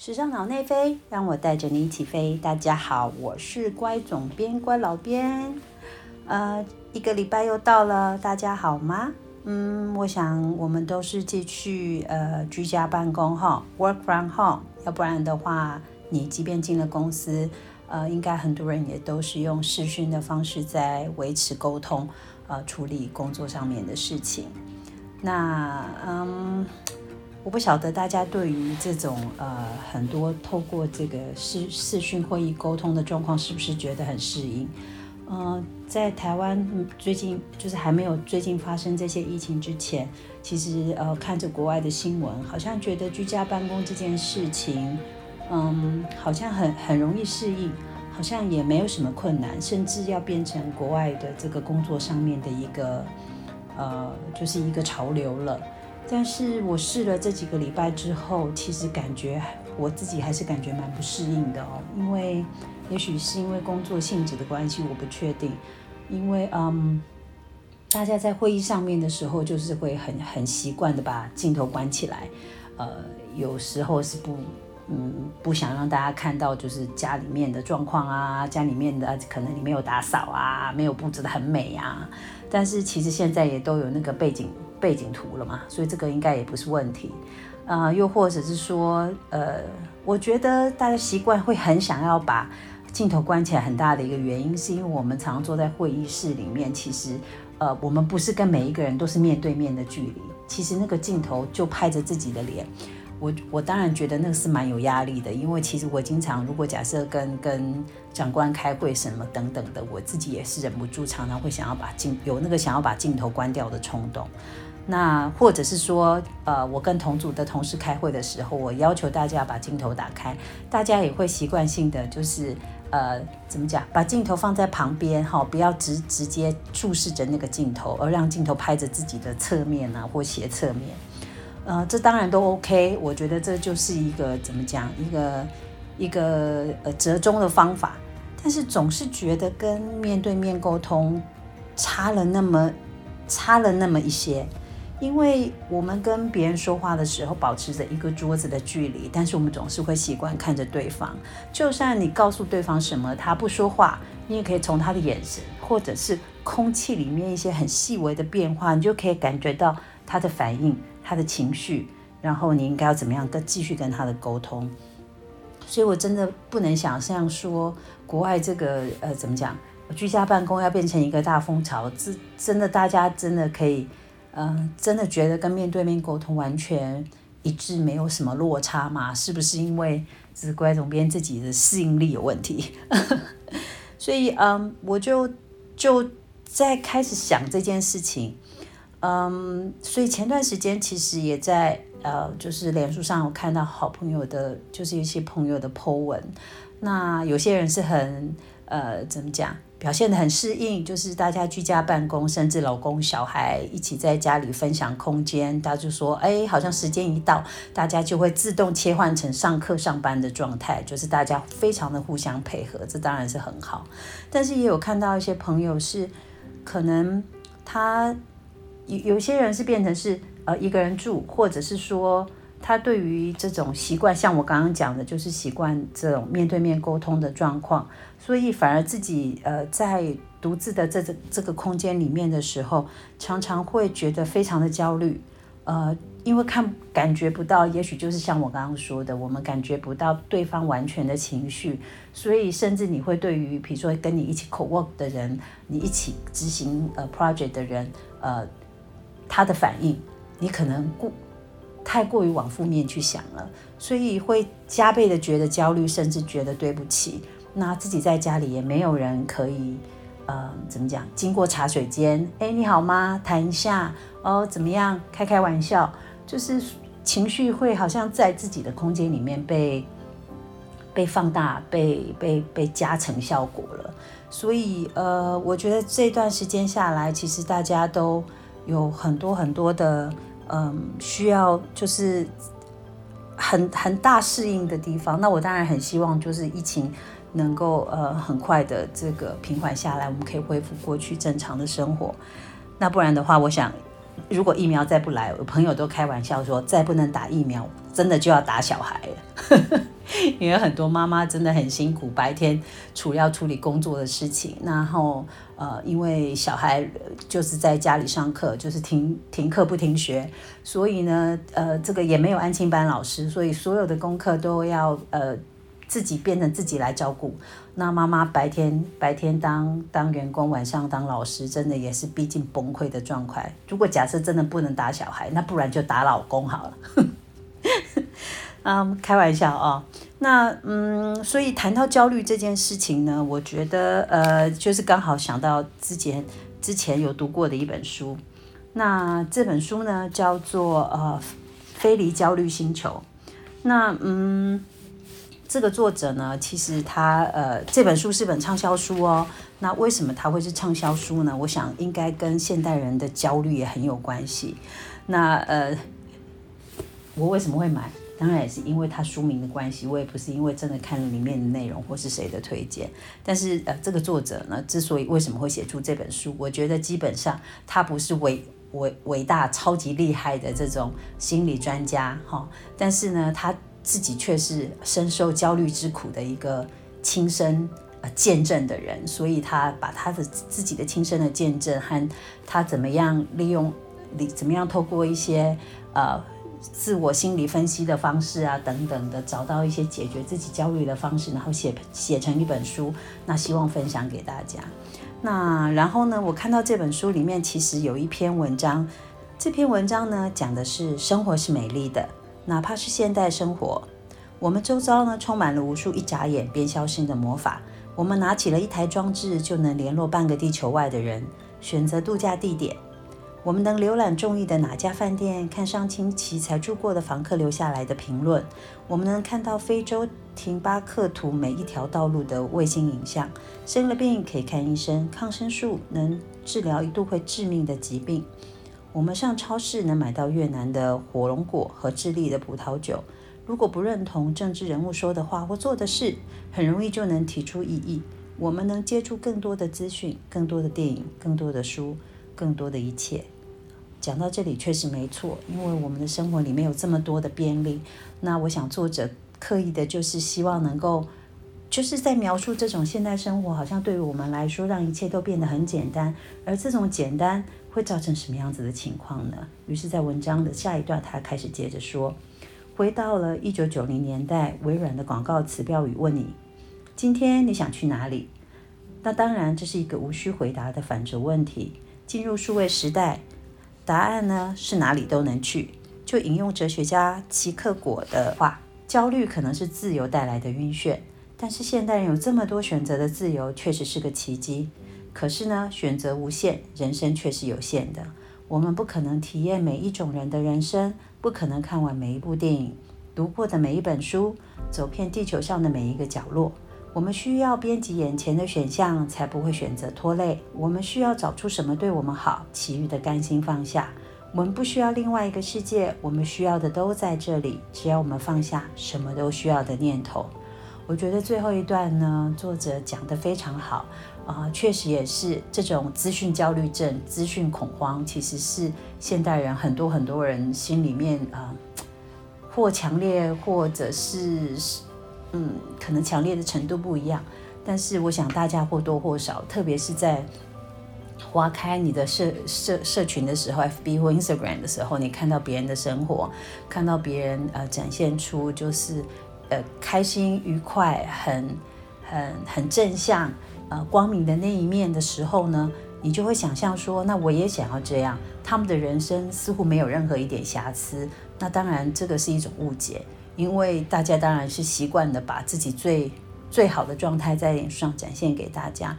时尚脑内飞，让我带着你一起飞。大家好，我是乖总编乖老编。呃，一个礼拜又到了，大家好吗？嗯，我想我们都是继续呃居家办公哈，work from home。要不然的话，你即便进了公司，呃，应该很多人也都是用视讯的方式在维持沟通，呃，处理工作上面的事情。那嗯。我不晓得大家对于这种呃很多透过这个视视讯会议沟通的状况，是不是觉得很适应？呃，在台湾最近就是还没有最近发生这些疫情之前，其实呃看着国外的新闻，好像觉得居家办公这件事情，嗯，好像很很容易适应，好像也没有什么困难，甚至要变成国外的这个工作上面的一个呃就是一个潮流了。但是我试了这几个礼拜之后，其实感觉我自己还是感觉蛮不适应的哦。因为也许是因为工作性质的关系，我不确定。因为嗯，大家在会议上面的时候，就是会很很习惯的把镜头关起来。呃，有时候是不嗯不想让大家看到，就是家里面的状况啊，家里面的可能你没有打扫啊，没有布置的很美啊。但是其实现在也都有那个背景。背景图了嘛，所以这个应该也不是问题，啊，又或者是说，呃，我觉得大家习惯会很想要把镜头关起来，很大的一个原因是因为我们常坐在会议室里面，其实，呃，我们不是跟每一个人都是面对面的距离，其实那个镜头就拍着自己的脸。我我当然觉得那个是蛮有压力的，因为其实我经常如果假设跟跟长官开会什么等等的，我自己也是忍不住常常会想要把镜有那个想要把镜头关掉的冲动。那或者是说，呃，我跟同组的同事开会的时候，我要求大家把镜头打开，大家也会习惯性的就是呃怎么讲，把镜头放在旁边哈，不要直直接注视着那个镜头，而让镜头拍着自己的侧面啊或斜侧面。呃，这当然都 OK，我觉得这就是一个怎么讲，一个一个呃折中的方法。但是总是觉得跟面对面沟通差了那么差了那么一些，因为我们跟别人说话的时候保持着一个桌子的距离，但是我们总是会习惯看着对方。就算你告诉对方什么，他不说话，你也可以从他的眼神或者是空气里面一些很细微的变化，你就可以感觉到他的反应。他的情绪，然后你应该要怎么样跟继续跟他的沟通？所以我真的不能想象说国外这个呃怎么讲，居家办公要变成一个大风潮，这真的大家真的可以，嗯，真的觉得跟面对面沟通完全一致，没有什么落差吗？是不是因为是乖总编自己的适应力有问题？所以嗯，我就就在开始想这件事情。嗯，所以前段时间其实也在呃，就是脸书上有看到好朋友的，就是一些朋友的 po 文。那有些人是很呃，怎么讲，表现的很适应，就是大家居家办公，甚至老公小孩一起在家里分享空间，他就说，哎，好像时间一到，大家就会自动切换成上课上班的状态，就是大家非常的互相配合，这当然是很好。但是也有看到一些朋友是可能他。有有些人是变成是呃一个人住，或者是说他对于这种习惯，像我刚刚讲的，就是习惯这种面对面沟通的状况，所以反而自己呃在独自的这这这个空间里面的时候，常常会觉得非常的焦虑，呃，因为看感觉不到，也许就是像我刚刚说的，我们感觉不到对方完全的情绪，所以甚至你会对于比如说跟你一起 co work 的人，你一起执行呃 project 的人，呃。他的反应，你可能过太过于往负面去想了，所以会加倍的觉得焦虑，甚至觉得对不起。那自己在家里也没有人可以，呃，怎么讲？经过茶水间，哎，你好吗？谈一下哦，怎么样？开开玩笑，就是情绪会好像在自己的空间里面被被放大，被被被加成效果了。所以，呃，我觉得这段时间下来，其实大家都。有很多很多的，嗯，需要就是很很大适应的地方。那我当然很希望，就是疫情能够呃很快的这个平缓下来，我们可以恢复过去正常的生活。那不然的话，我想如果疫苗再不来，我朋友都开玩笑说，再不能打疫苗，真的就要打小孩了。因为很多妈妈真的很辛苦，白天除要处理工作的事情，然后呃，因为小孩就是在家里上课，就是停停课不停学，所以呢，呃，这个也没有安亲班老师，所以所有的功课都要呃自己变成自己来照顾。那妈妈白天白天当当员工，晚上当老师，真的也是逼近崩溃的状态。如果假设真的不能打小孩，那不然就打老公好了。嗯，开玩笑啊。那嗯，所以谈到焦虑这件事情呢，我觉得呃，就是刚好想到之前之前有读过的一本书。那这本书呢，叫做呃《飞离焦虑星球》。那嗯，这个作者呢，其实他呃这本书是本畅销书哦。那为什么他会是畅销书呢？我想应该跟现代人的焦虑也很有关系。那呃，我为什么会买？当然也是因为他书名的关系，我也不是因为真的看了里面的内容或是谁的推荐。但是呃，这个作者呢，之所以为什么会写出这本书，我觉得基本上他不是伟伟伟大、超级厉害的这种心理专家哈，但是呢，他自己却是深受焦虑之苦的一个亲身呃见证的人，所以他把他的自己的亲身的见证和他怎么样利用，怎么样透过一些呃。自我心理分析的方式啊，等等的，找到一些解决自己焦虑的方式，然后写写成一本书，那希望分享给大家。那然后呢，我看到这本书里面其实有一篇文章，这篇文章呢讲的是生活是美丽的，哪怕是现代生活，我们周遭呢充满了无数一眨眼便消失的魔法。我们拿起了一台装置，就能联络半个地球外的人，选择度假地点。我们能浏览中意的哪家饭店，看上星期才住过的房客留下来的评论。我们能看到非洲廷巴克图每一条道路的卫星影像。生了病可以看医生，抗生素能治疗一度会致命的疾病。我们上超市能买到越南的火龙果和智利的葡萄酒。如果不认同政治人物说的话或做的事，很容易就能提出异议。我们能接触更多的资讯，更多的电影，更多的书，更多的一切。讲到这里确实没错，因为我们的生活里面有这么多的便利。那我想作者刻意的就是希望能够，就是在描述这种现代生活，好像对于我们来说，让一切都变得很简单。而这种简单会造成什么样子的情况呢？于是，在文章的下一段，他开始接着说：回到了一九九零年代，微软的广告词标语问你：今天你想去哪里？那当然，这是一个无需回答的反折问题。进入数位时代。答案呢是哪里都能去。就引用哲学家齐克果的话：“焦虑可能是自由带来的晕眩，但是现代人有这么多选择的自由，确实是个奇迹。可是呢，选择无限，人生却是有限的。我们不可能体验每一种人的人生，不可能看完每一部电影，读过的每一本书，走遍地球上的每一个角落。”我们需要编辑眼前的选项，才不会选择拖累。我们需要找出什么对我们好，其余的甘心放下。我们不需要另外一个世界，我们需要的都在这里。只要我们放下什么都需要的念头，我觉得最后一段呢，作者讲得非常好啊，确实也是这种资讯焦虑症、资讯恐慌，其实是现代人很多很多人心里面啊，或强烈，或者是。嗯，可能强烈的程度不一样，但是我想大家或多或少，特别是在划开你的社社社群的时候，FB 或 Instagram 的时候，你看到别人的生活，看到别人呃展现出就是呃开心愉快、很很很正向、呃光明的那一面的时候呢，你就会想象说，那我也想要这样。他们的人生似乎没有任何一点瑕疵，那当然这个是一种误解。因为大家当然是习惯的把自己最最好的状态在脸上展现给大家，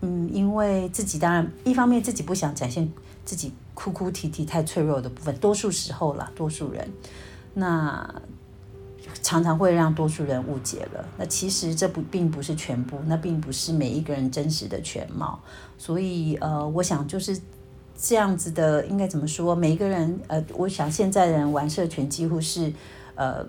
嗯，因为自己当然一方面自己不想展现自己哭哭啼啼太脆弱的部分，多数时候啦，多数人，那常常会让多数人误解了。那其实这不并不是全部，那并不是每一个人真实的全貌。所以呃，我想就是这样子的，应该怎么说？每一个人呃，我想现在人玩社群几乎是呃。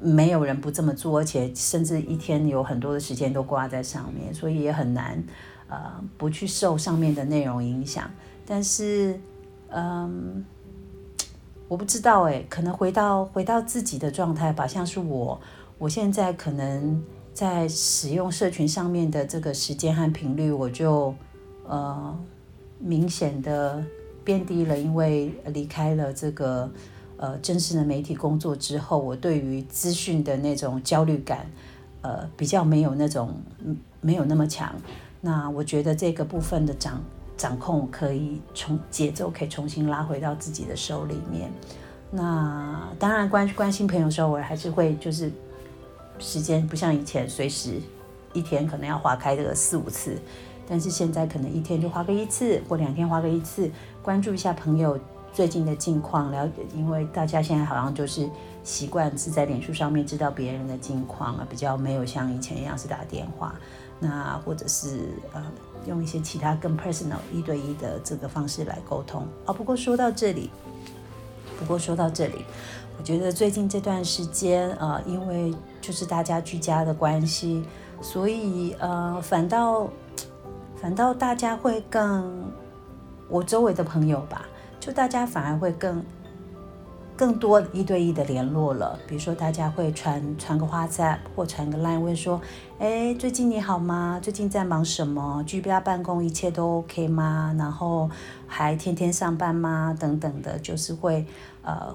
没有人不这么做，而且甚至一天有很多的时间都挂在上面，所以也很难，呃，不去受上面的内容影响。但是，嗯，我不知道哎，可能回到回到自己的状态吧。像是我，我现在可能在使用社群上面的这个时间和频率，我就呃明显的变低了，因为离开了这个呃正式的媒体工作之后，我对于资讯的那种焦虑感，呃比较没有那种没有那么强。那我觉得这个部分的掌掌控可以从节奏可以重新拉回到自己的手里面。那当然关关心朋友的时候，我还是会就是时间不像以前随时一天可能要划开这个四五次，但是现在可能一天就划个一次，或两天划个一次，关注一下朋友最近的近况，了解，因为大家现在好像就是习惯是在脸书上面知道别人的近况啊，比较没有像以前一样是打电话。那或者是呃用一些其他更 personal 一对一的这个方式来沟通哦。不过说到这里，不过说到这里，我觉得最近这段时间呃，因为就是大家居家的关系，所以呃反倒反倒大家会更我周围的朋友吧，就大家反而会更。更多一对一的联络了，比如说大家会传传个花 p 或传个 line 问说，哎，最近你好吗？最近在忙什么？居家办公一切都 OK 吗？然后还天天上班吗？等等的，就是会呃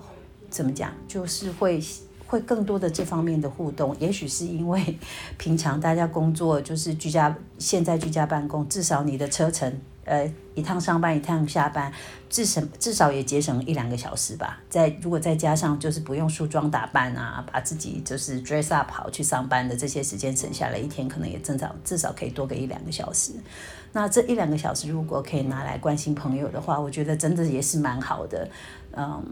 怎么讲？就是会会更多的这方面的互动。也许是因为 平常大家工作就是居家，现在居家办公，至少你的车程。呃，一趟上班，一趟下班，至少至少也节省一两个小时吧。再如果再加上就是不用梳妆打扮啊，把自己就是 dress up 好去上班的这些时间省下来，一天可能也正常至少可以多个一两个小时。那这一两个小时如果可以拿来关心朋友的话，我觉得真的也是蛮好的。嗯，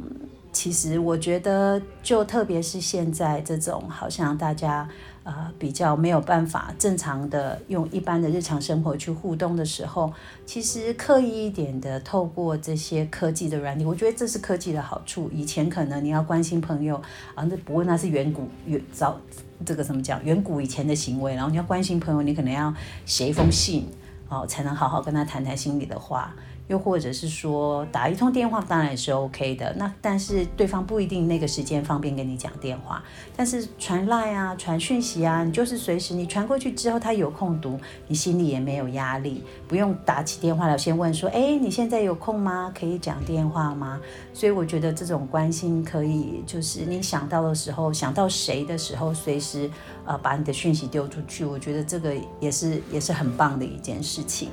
其实我觉得就特别是现在这种好像大家。呃，比较没有办法正常的用一般的日常生活去互动的时候，其实刻意一点的透过这些科技的软体，我觉得这是科技的好处。以前可能你要关心朋友啊，那不过那是远古远早这个怎么讲？远古以前的行为，然后你要关心朋友，你可能要写一封信哦，才能好好跟他谈谈心里的话。又或者是说打一通电话当然也是 OK 的，那但是对方不一定那个时间方便跟你讲电话，但是传赖啊、传讯息啊，你就是随时你传过去之后他有空读，你心里也没有压力，不用打起电话来先问说，哎，你现在有空吗？可以讲电话吗？所以我觉得这种关心可以，就是你想到的时候，想到谁的时候，随时呃把你的讯息丢出去，我觉得这个也是也是很棒的一件事情。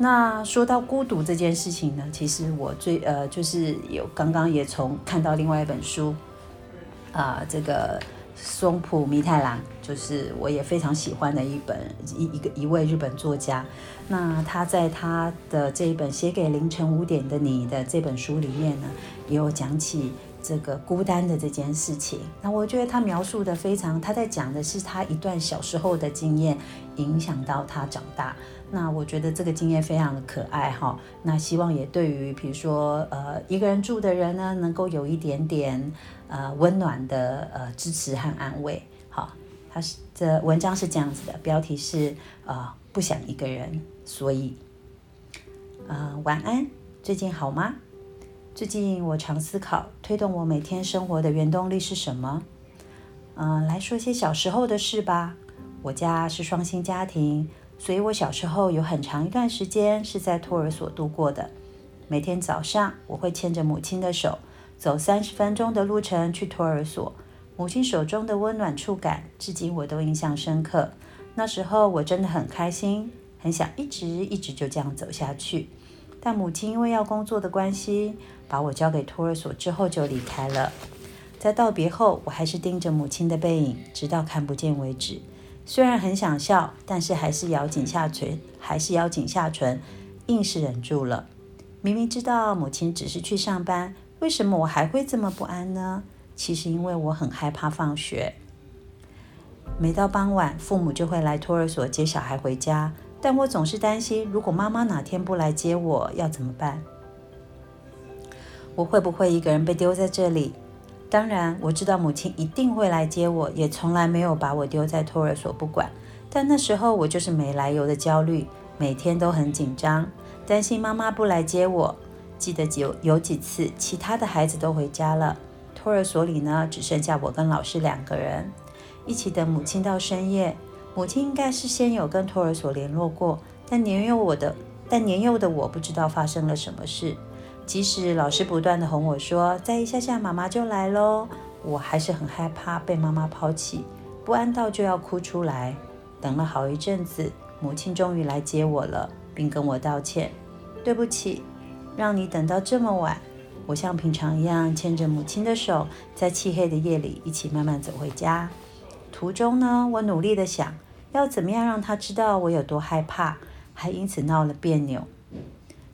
那说到孤独这件事情呢，其实我最呃就是有刚刚也从看到另外一本书，啊，这个松浦弥太郎，就是我也非常喜欢的一本一一个一位日本作家。那他在他的这一本写给凌晨五点的你的这本书里面呢，也有讲起这个孤单的这件事情。那我觉得他描述的非常，他在讲的是他一段小时候的经验，影响到他长大。那我觉得这个经验非常的可爱哈，那希望也对于比如说呃一个人住的人呢，能够有一点点呃温暖的呃支持和安慰。好，他是这文章是这样子的，标题是呃不想一个人，所以呃晚安，最近好吗？最近我常思考，推动我每天生活的原动力是什么？嗯，来说些小时候的事吧。我家是双薪家庭。所以我小时候有很长一段时间是在托儿所度过的。每天早上，我会牵着母亲的手，走三十分钟的路程去托儿所。母亲手中的温暖触感，至今我都印象深刻。那时候我真的很开心，很想一直一直就这样走下去。但母亲因为要工作的关系，把我交给托儿所之后就离开了。在道别后，我还是盯着母亲的背影，直到看不见为止。虽然很想笑，但是还是咬紧下唇，还是咬紧下唇，硬是忍住了。明明知道母亲只是去上班，为什么我还会这么不安呢？其实因为我很害怕放学。每到傍晚，父母就会来托儿所接小孩回家，但我总是担心，如果妈妈哪天不来接我，要怎么办？我会不会一个人被丢在这里？当然，我知道母亲一定会来接我，也从来没有把我丢在托儿所不管。但那时候我就是没来由的焦虑，每天都很紧张，担心妈妈不来接我。记得有有几次，其他的孩子都回家了，托儿所里呢只剩下我跟老师两个人，一起等母亲到深夜。母亲应该是先有跟托儿所联络过，但年幼我的但年幼的我不知道发生了什么事。即使老师不断的哄我说再一下下妈妈就来喽，我还是很害怕被妈妈抛弃，不安到就要哭出来。等了好一阵子，母亲终于来接我了，并跟我道歉：“对不起，让你等到这么晚。”我像平常一样牵着母亲的手，在漆黑的夜里一起慢慢走回家。途中呢，我努力的想要怎么样让她知道我有多害怕，还因此闹了别扭。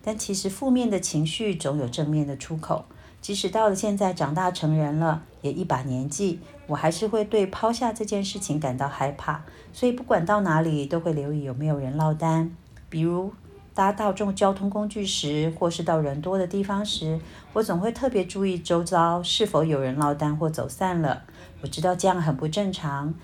但其实负面的情绪总有正面的出口，即使到了现在长大成人了，也一把年纪，我还是会对抛下这件事情感到害怕。所以不管到哪里，都会留意有没有人落单。比如搭大众交通工具时，或是到人多的地方时，我总会特别注意周遭是否有人落单或走散了。我知道这样很不正常，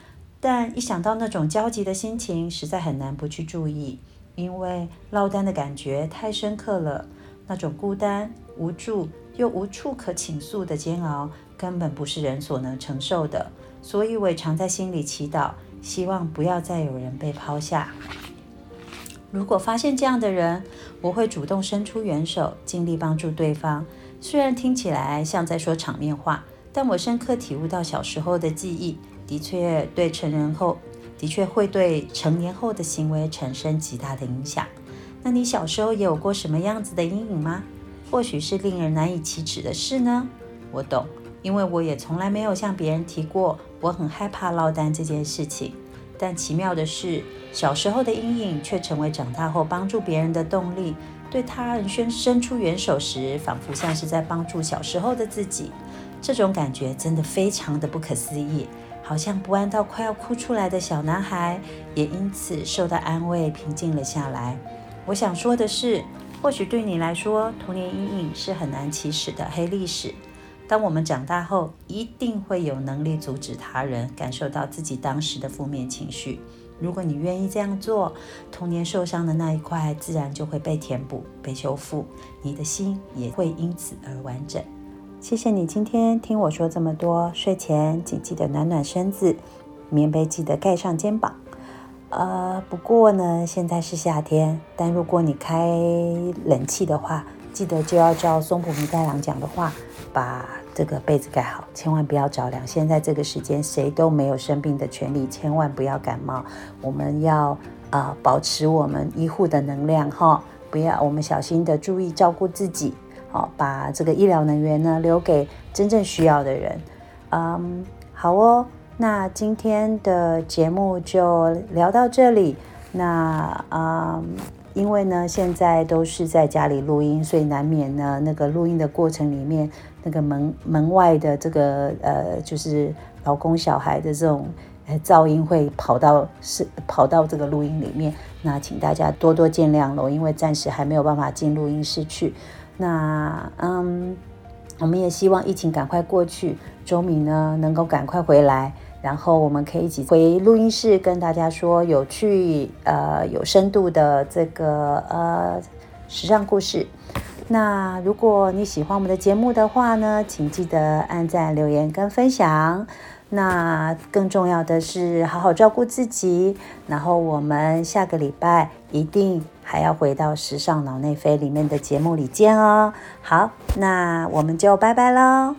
但一想到那种焦急的心情，实在很难不去注意。因为落单的感觉太深刻了，那种孤单、无助又无处可倾诉的煎熬，根本不是人所能承受的。所以，我也常在心里祈祷，希望不要再有人被抛下。如果发现这样的人，我会主动伸出援手，尽力帮助对方。虽然听起来像在说场面话，但我深刻体悟到小时候的记忆，的确对成人后。的确会对成年后的行为产生极大的影响。那你小时候也有过什么样子的阴影吗？或许是令人难以启齿的事呢？我懂，因为我也从来没有向别人提过我很害怕落单这件事情。但奇妙的是，小时候的阴影却成为长大后帮助别人的动力。对他人伸伸出援手时，仿佛像是在帮助小时候的自己。这种感觉真的非常的不可思议。好像不安到快要哭出来的小男孩，也因此受到安慰，平静了下来。我想说的是，或许对你来说，童年阴影是很难启齿的黑历史。当我们长大后，一定会有能力阻止他人感受到自己当时的负面情绪。如果你愿意这样做，童年受伤的那一块自然就会被填补、被修复，你的心也会因此而完整。谢谢你今天听我说这么多。睡前请记得暖暖身子，棉被记得盖上肩膀。呃，不过呢，现在是夏天，但如果你开冷气的话，记得就要照松浦弥太郎讲的话，把这个被子盖好，千万不要着凉。现在这个时间，谁都没有生病的权利，千万不要感冒。我们要啊，保持我们医护的能量哈，不要我们小心的注意照顾自己。好，把这个医疗能源呢留给真正需要的人。嗯，好哦，那今天的节目就聊到这里。那啊，因为呢现在都是在家里录音，所以难免呢那个录音的过程里面，那个门门外的这个呃，就是老公小孩的这种噪音会跑到是跑到这个录音里面。那请大家多多见谅喽，因为暂时还没有办法进录音室去。那嗯，我们也希望疫情赶快过去，周敏呢能够赶快回来，然后我们可以一起回录音室跟大家说有趣、呃有深度的这个呃时尚故事。那如果你喜欢我们的节目的话呢，请记得按赞、留言跟分享。那更重要的是好好照顾自己，然后我们下个礼拜一定还要回到时尚脑内飞里面的节目里见哦。好，那我们就拜拜喽。